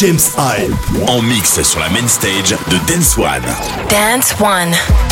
James Hype. En mix sur la main stage de Dance One. Dance One.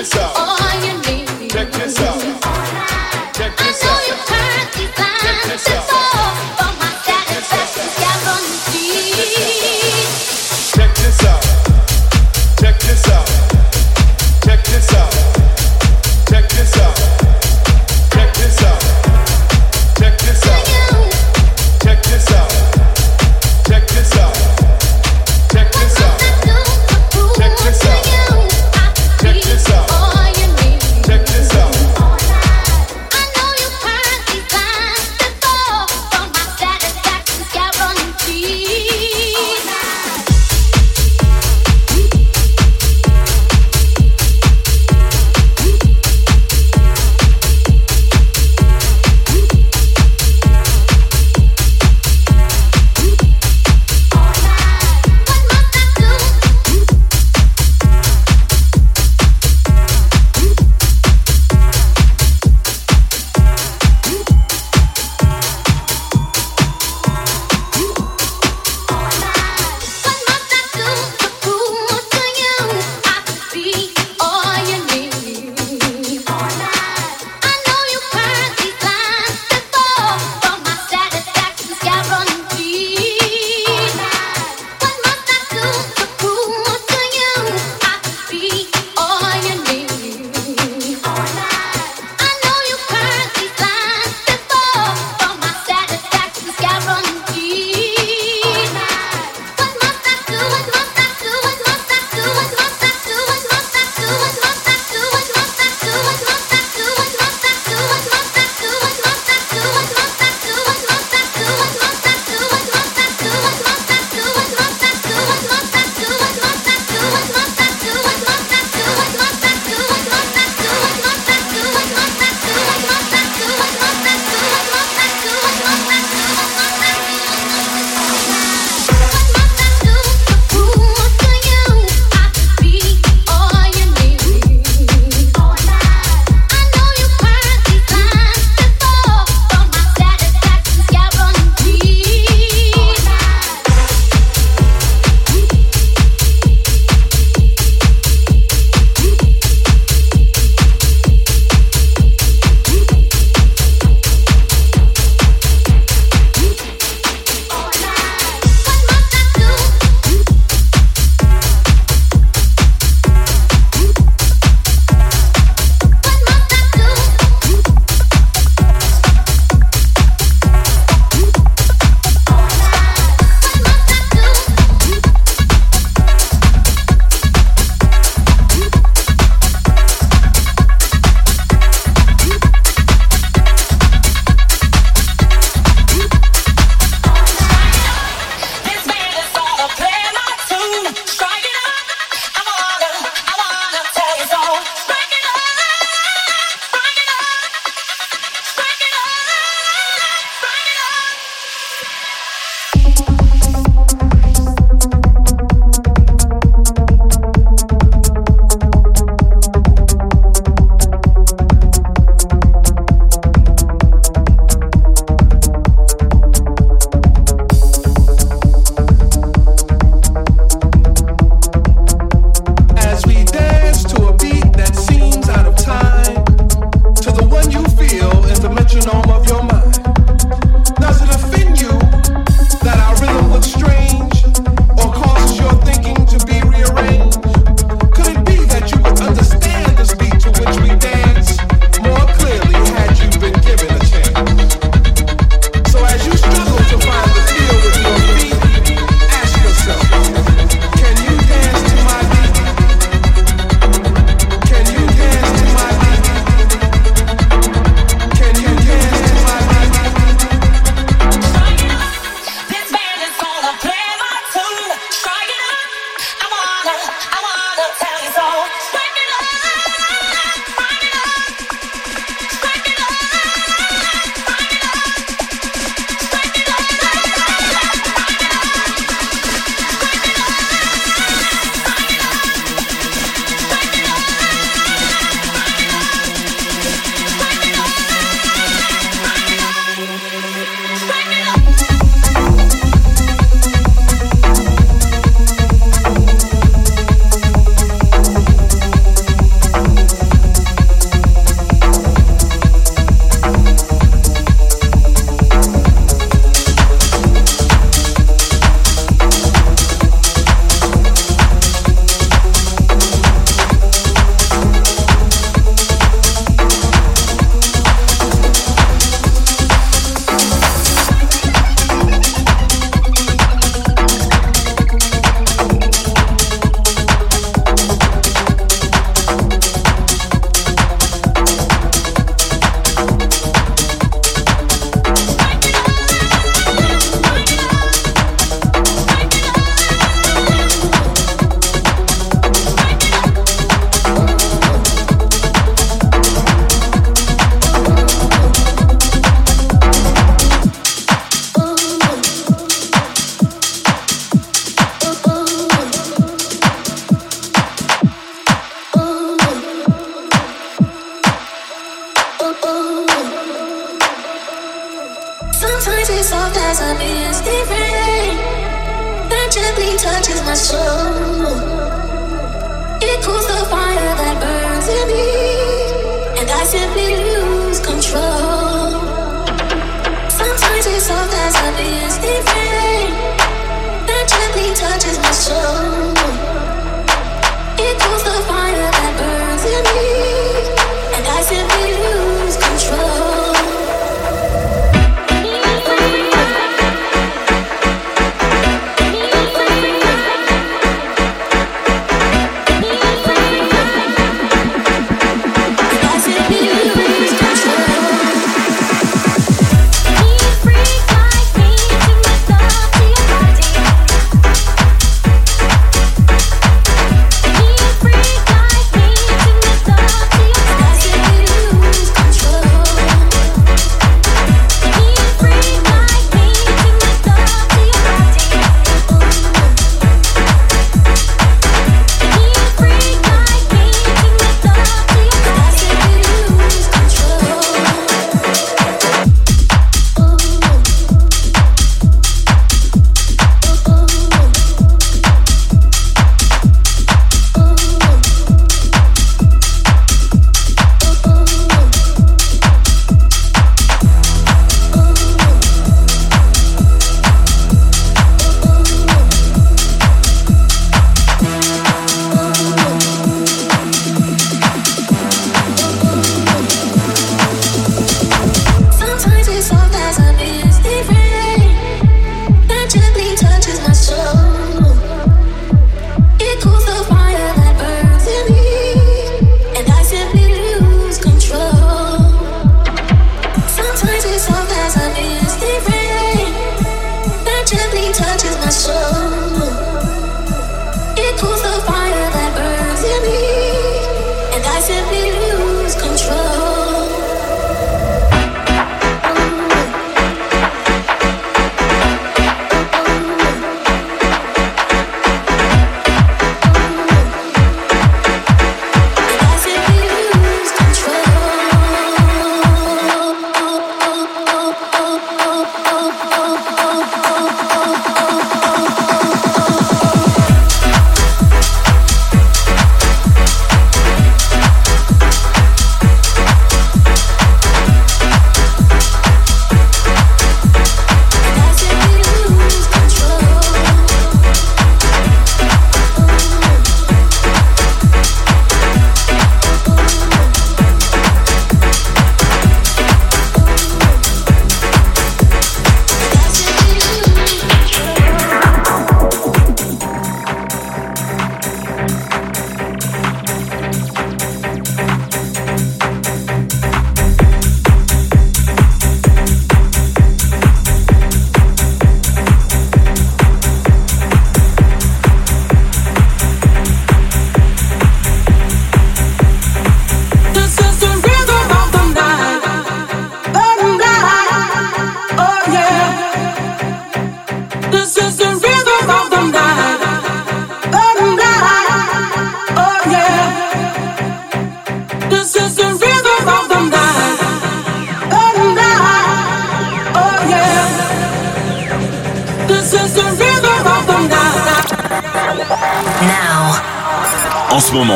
Listen.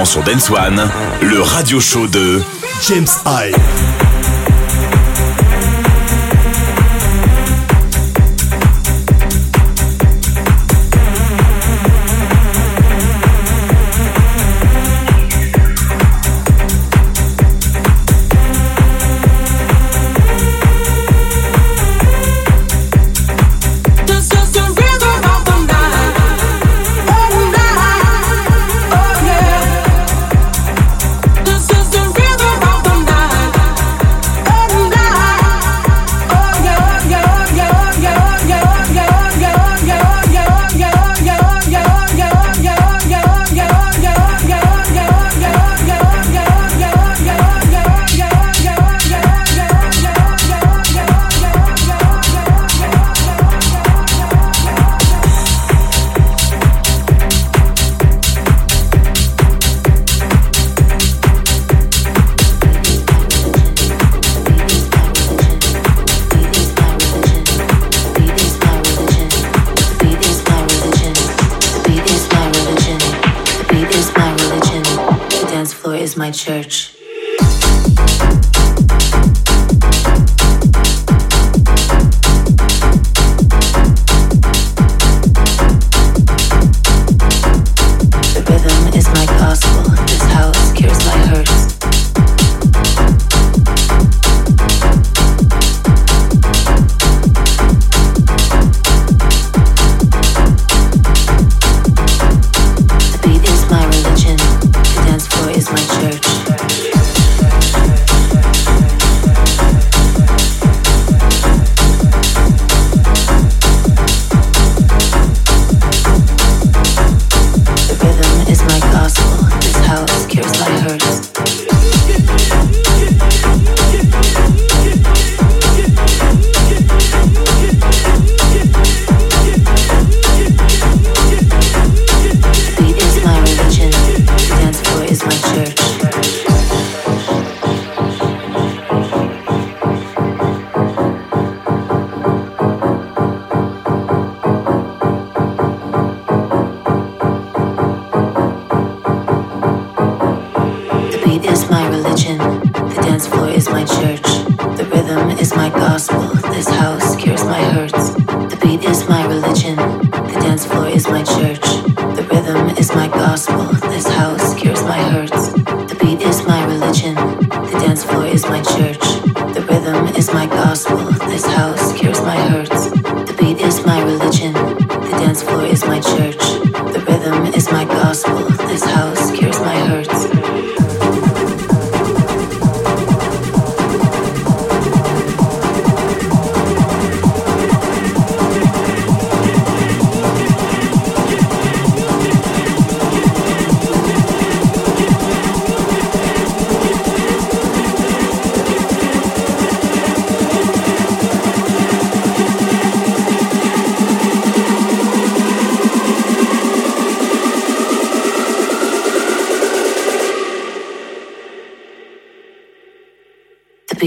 Sur Dance One, le radio show de James Hype.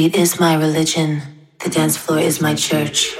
Beat is my religion, the dance floor is my church.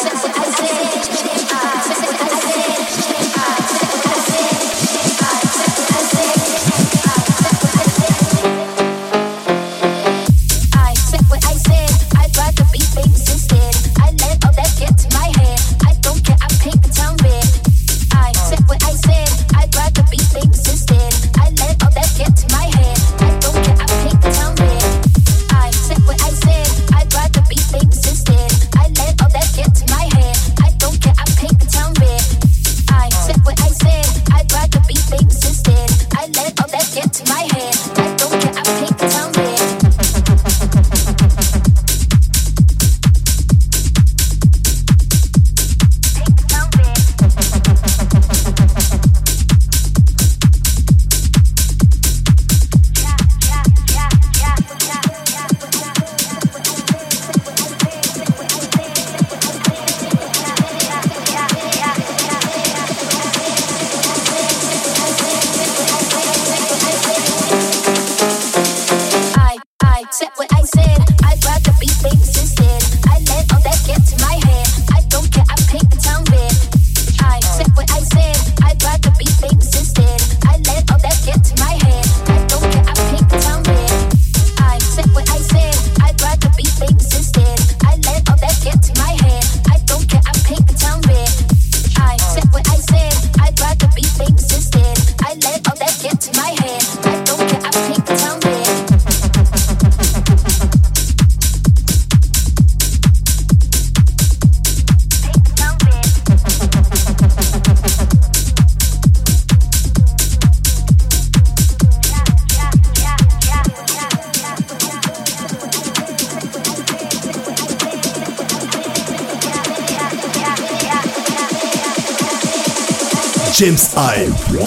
James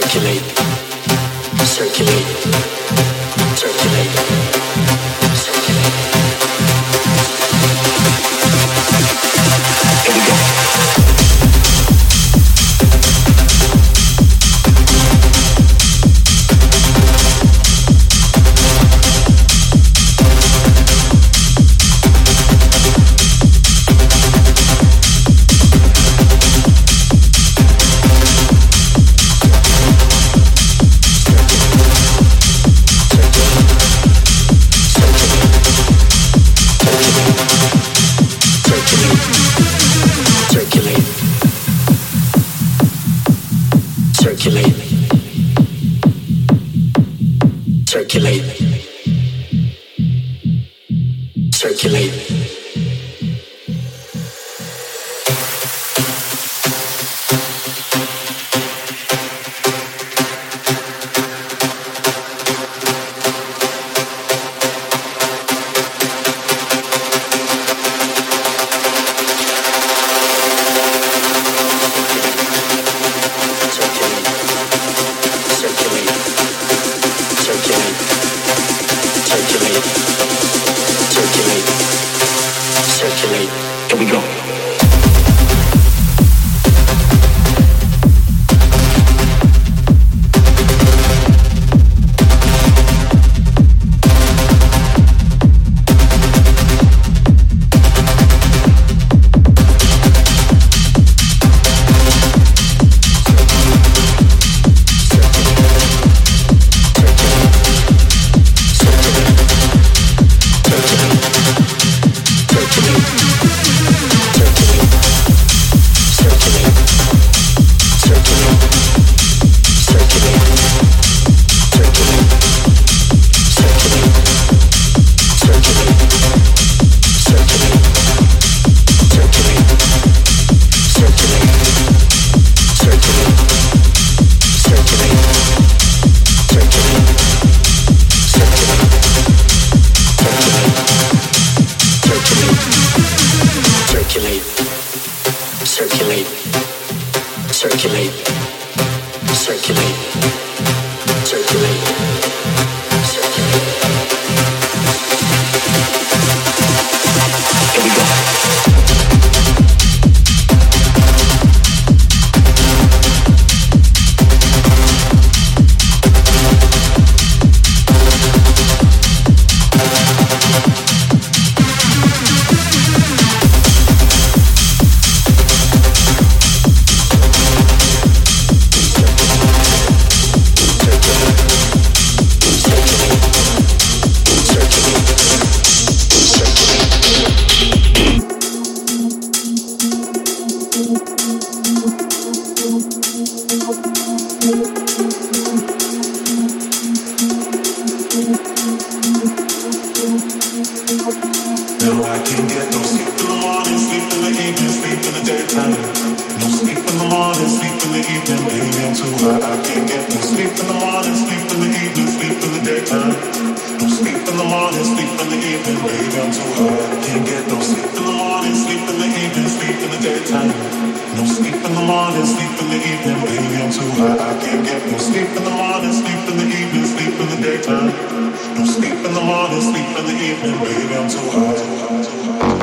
Circulate, circulate. daytime. Don't sleep in the morning, sleep in the evening, baby. I'm too high, high, too high.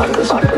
side, side.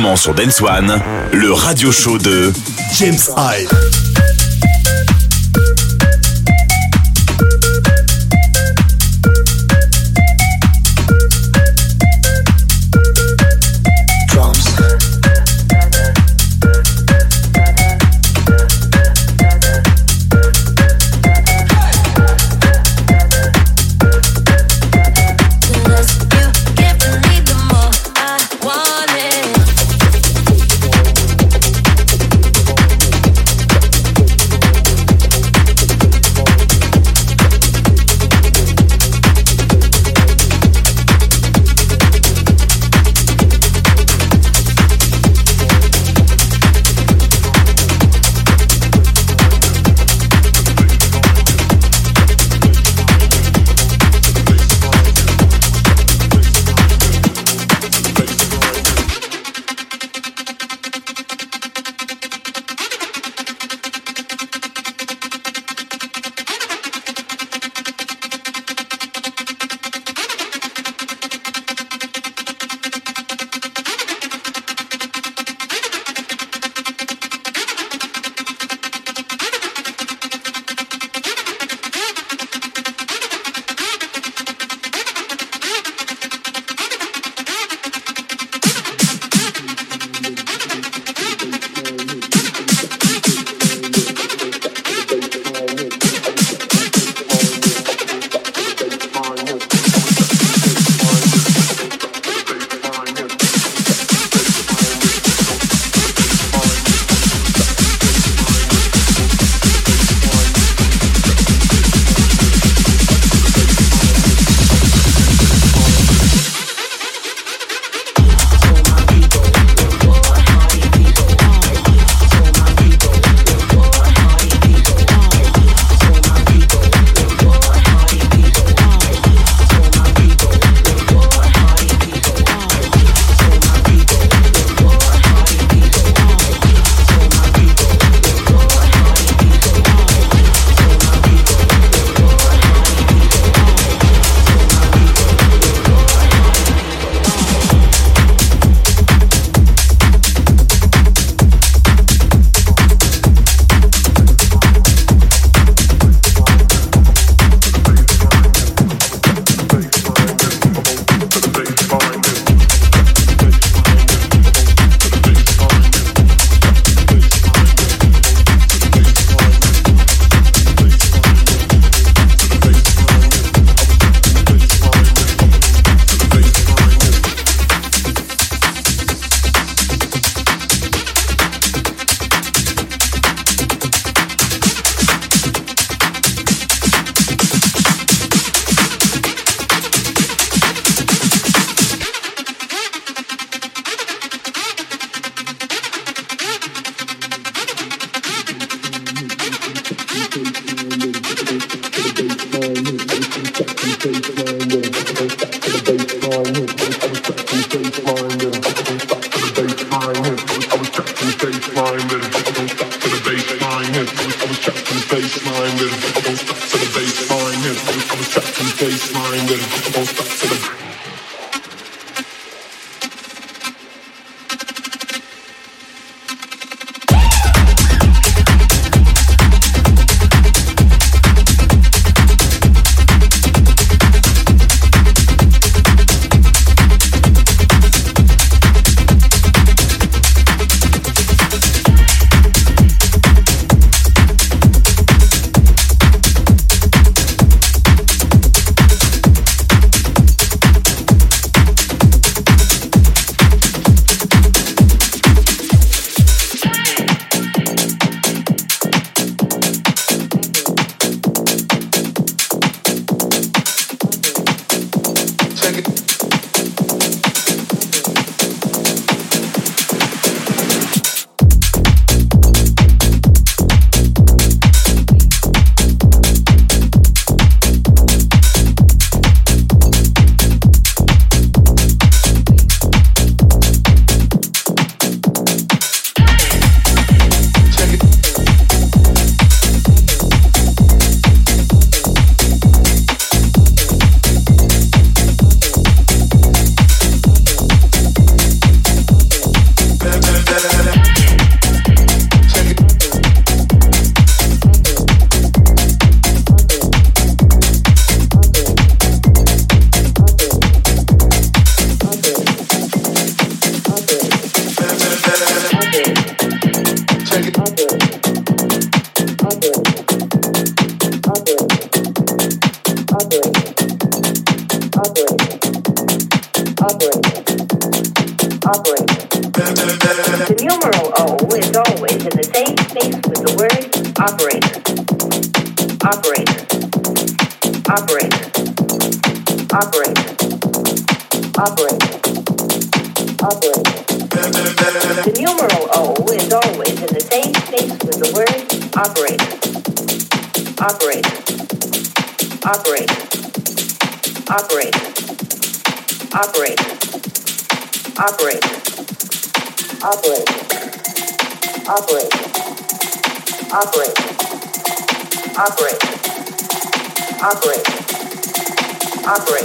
moment sur Dance One, le radio show de James Hyde.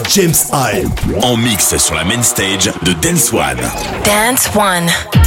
James Hype. En mix sur la main stage de Dance One. Dance One.